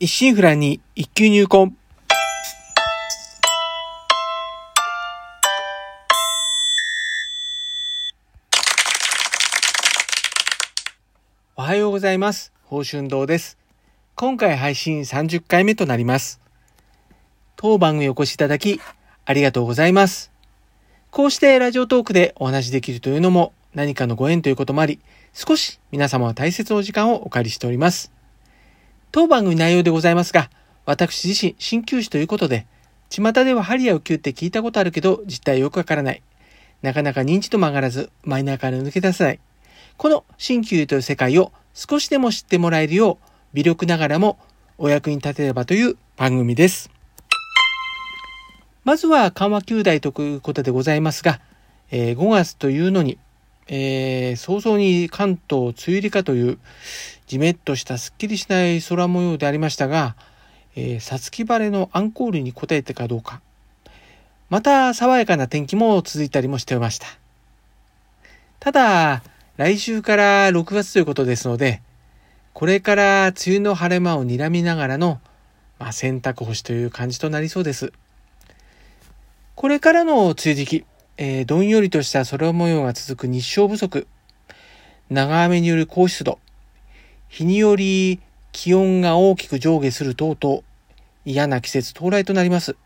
一心不乱に一級入魂。おはようございます。宝春堂です。今回配信30回目となります。当番組お越しいただき、ありがとうございます。こうしてラジオトークでお話しできるというのも何かのご縁ということもあり、少し皆様は大切なお時間をお借りしております。当番組内容でございますが、私自身、鍼灸師ということで、巷では針や浮灸って聞いたことあるけど、実態よくわからない。なかなか認知度も上がらず、マイナーから抜け出せない。この鍼灸という世界を少しでも知ってもらえるよう、微力ながらもお役に立てればという番組です。まずは緩和球大ということでございますが、えー5月というのに、えー早々に関東梅雨入りかという、じめっとしたすっきりしない空模様でありましたが、えー、さつき晴れのアンコールに応えてかどうか。また爽やかな天気も続いたりもしていました。ただ、来週から6月ということですので、これから梅雨の晴れ間を睨みながらの、まあ、洗濯干しという感じとなりそうです。これからの梅雨時期、えーどんよりとした空模様が続く日照不足、長雨による高湿度、日により気温が大きく上下する等々、嫌な季節到来となります。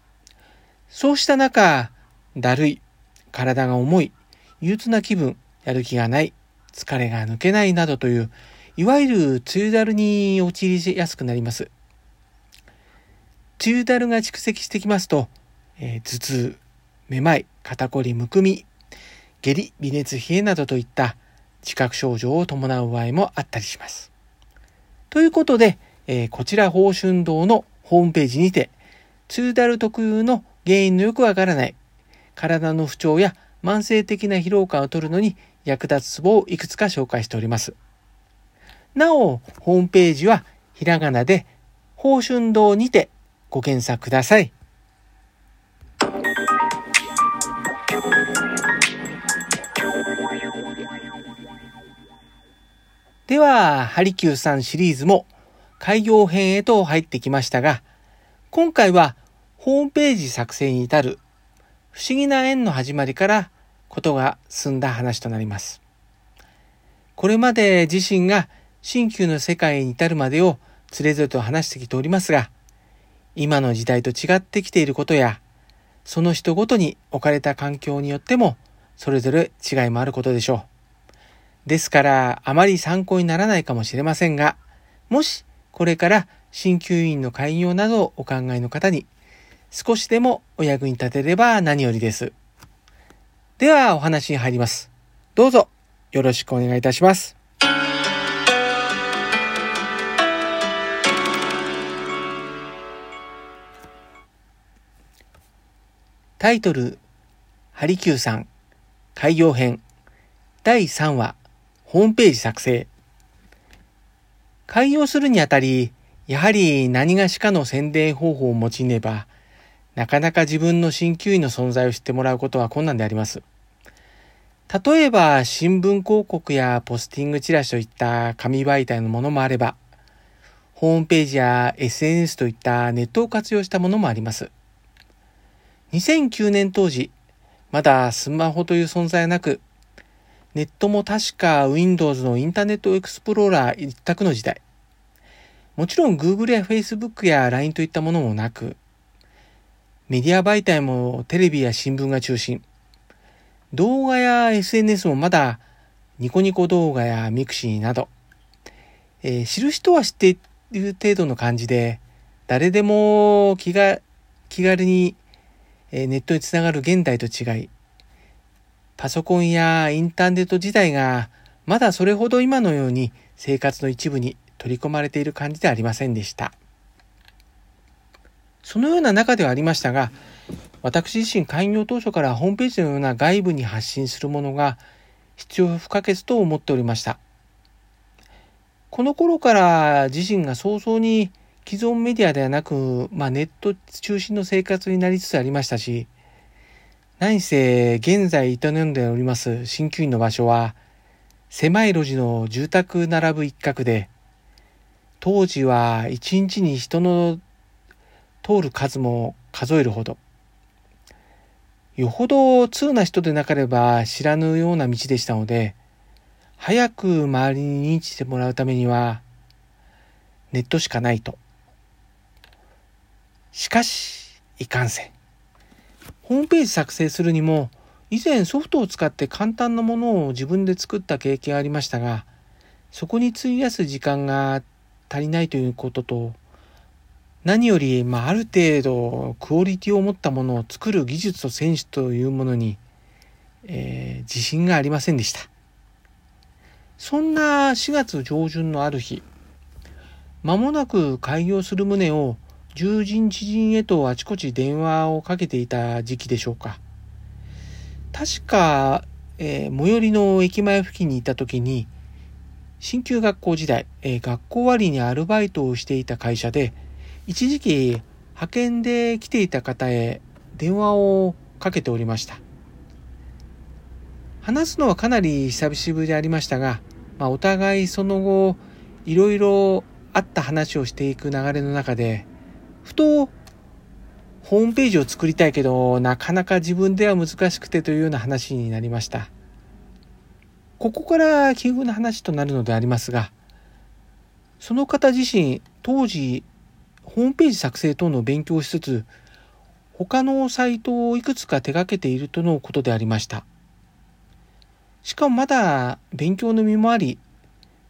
そうした中、だるい、体が重い、憂鬱な気分、やる気がない、疲れが抜けないなどという、いわゆる梅雨だるに陥りやすくなります。梅雨だるが蓄積してきますと、えー頭痛、めまい、肩こり、むくみ、下痢、微熱、冷えなどといった自覚症状を伴う場合もあったりします。ということで、えーこちら宝春堂のホームページにて、梅雨だる特有の原因のよくわからない体の不調や慢性的な疲労感を取るのに役立つツボをいくつか紹介しております。なお、ホームページはひらがなで宝春堂にてご検索ください。では、ハリキューさんシリーズも開業編へと入ってきましたが、今回はホームページ作成に至る不思議な縁の始まりからことが進んだ話となります。これまで自身が新旧の世界に至るまでをつれぞれと話してきておりますが、今の時代と違ってきていることや、その人ごとに置かれた環境によってもそれぞれ違いもあることでしょう。ですから、あまり参考にならないかもしれませんが、もしこれから鍼灸院の開業などをお考えの方に少しでもお役に立てれば何よりです。ではお話に入ります。どうぞよろしくお願いいたします。タイトル、ハリキューさん、開業編、第3話、ホームページ作成。開業するにあたり、やはり何がしかの宣伝方法を用いねば、なかなか自分の鍼灸院の存在を知ってもらうことは困難であります。例えば、新聞広告やポスティングチラシといった紙媒体のものもあれば、ホームページや SNS といったネットを活用したものもあります。2009年当時、まだスマホという存在はなく、ネットも確か Windows のインターネットエクスプローラー一択の時代。もちろん Google や Facebook や LINE といったものもなく、メディア媒体もテレビや新聞が中心。動画や SNS もまだニコニコ動画や mixi など、えー知る人は知っている程度の感じで、誰でも気が気軽にネットにつながる現代と違い、パソコンやインターネット自体がまだそれほど今のように生活の一部に取り込まれている感じではありませんでした。そのような中ではありましたが、私自身開業当初からホームページのような外部に発信するものが必要不可欠と思っておりました。この頃から自身が早々に既存メディアではなく、まあ、ネット中心の生活になりつつありましたし、何せ現在営んでおります鍼灸院の場所は、狭い路地の住宅並ぶ一角で、当時は一日に人の通る数も数えるほど。よほど通な人でなければ知らぬような道でしたので、早く周りに認知してもらうためには、ネットしかないと。しかし、いかんせん。ホームページ作成するにも、以前ソフトを使って簡単なものを自分で作った経験がありましたが、そこに費やす時間が足りないということと、何より、まあ、ある程度クオリティを持ったものを作る技術と選手というものに、えー、自信がありませんでした。そんな4月上旬のある日、間もなく開業する旨を友人知人へとあちこち電話をかけていた時期でしょうか。確か、えー、最寄りの駅前付近にいた時に、新旧学校時代、えー、学校終わりにアルバイトをしていた会社で、一時期派遣で来ていた方へ電話をかけておりました。話すのはかなり久しぶりでありましたが、まあ、お互いその後、いろいろあった話をしていく流れの中で、ふと、ホームページを作りたいけど、なかなか自分では難しくてというような話になりました。ここから奇遇な話となるのでありますが、その方自身、当時、ホームページ作成等の勉強しつつ、他のサイトをいくつか手掛けているとのことでありました。しかもまだ勉強の身もあり、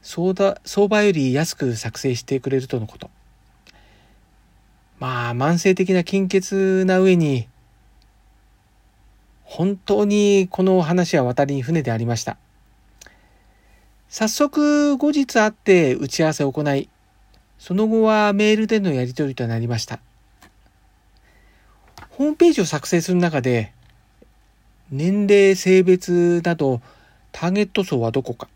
相場より安く作成してくれるとのこと。まあ、慢性的な金欠な上に、本当にこの話は渡りに船でありました。早速後日会って打ち合わせを行い、その後はメールでのやり取りとなりました。ホームページを作成する中で、年齢、性別などターゲット層はどこか、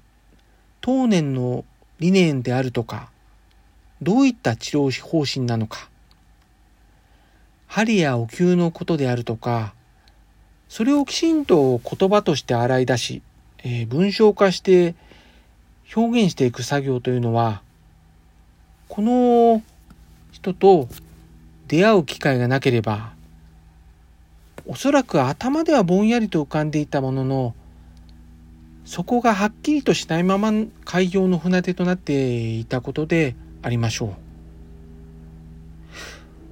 当年の理念であるとか、どういった治療方針なのか、針やお灸のことであるとか、それをきちんと言葉として洗い出し、えー、文章化して表現していく作業というのは、この人と出会う機会がなければ、おそらく頭ではぼんやりと浮かんでいたものの、そこがはっきりとしないまま開業の船出となっていたことでありましょう。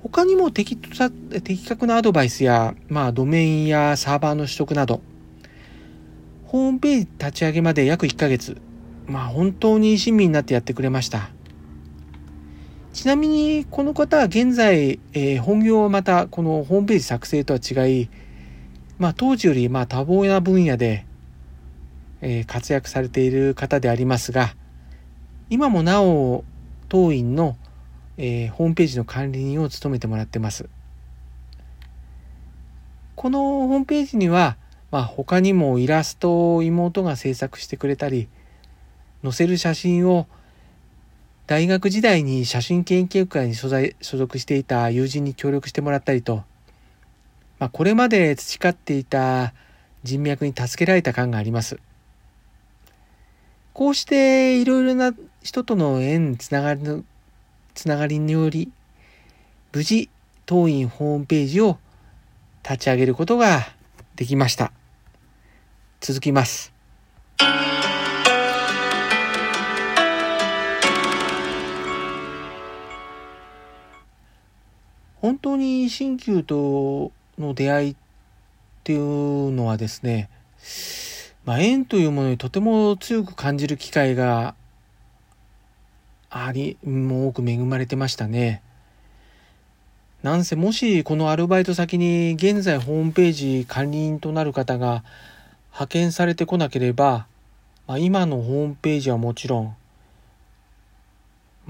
他にも的的確なアドバイスや、まあ、ドメインやサーバーの取得など、ホームページ立ち上げまで約1ヶ月、まあ本当に親身になってやってくれました。ちなみにこの方は現在、えー、本業はまたこのホームページ作成とは違い、まあ当時よりまあ多忙な分野で、えー、活躍されている方でありますが、今もなお当院の、えー、ホームページの管理人を務めてもらってます。このホームページには、まあ、他にもイラストを妹が制作してくれたり、載せる写真を大学時代に写真研究会に所属していた友人に協力してもらったりと、まあ、これまで培っていた人脈に助けられた感があります。こうしていろいろな人との縁つながりの、つながりにより、無事、当院ホームページを立ち上げることができました。続きます。本当に新旧との出会いっていうのはですね、まあ、縁というものにとても強く感じる機会があり、もう多く恵まれてましたね。なんせもしこのアルバイト先に現在ホームページ管理人となる方が派遣されてこなければ、まあ、今のホームページはもちろん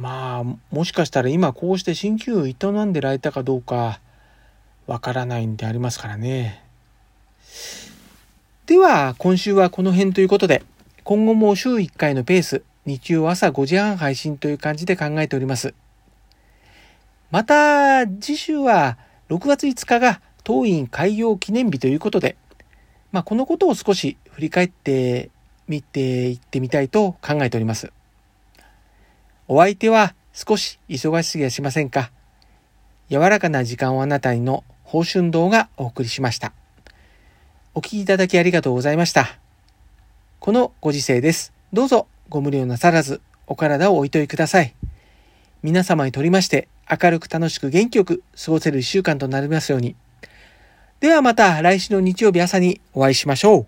まあ、もしかしたら今こうして鍼灸を営んでられたかどうかわからないんでありますからね。では、今週はこの辺ということで、今後も週1回のペース、日曜朝5時半配信という感じで考えております。また、次週は6月5日が当院開業記念日ということで、まあ、このことを少し振り返ってみていってみたいと考えております。お相手は少し忙しすぎやしませんか柔らかな時間をあなたにの報春堂がお送りしました。お聴きいただきありがとうございました。このご時世です。どうぞご無理をなさらずお体をおいといください。皆様にとりまして明るく楽しく元気よく過ごせる一週間となりますように。ではまた来週の日曜日朝にお会いしましょう。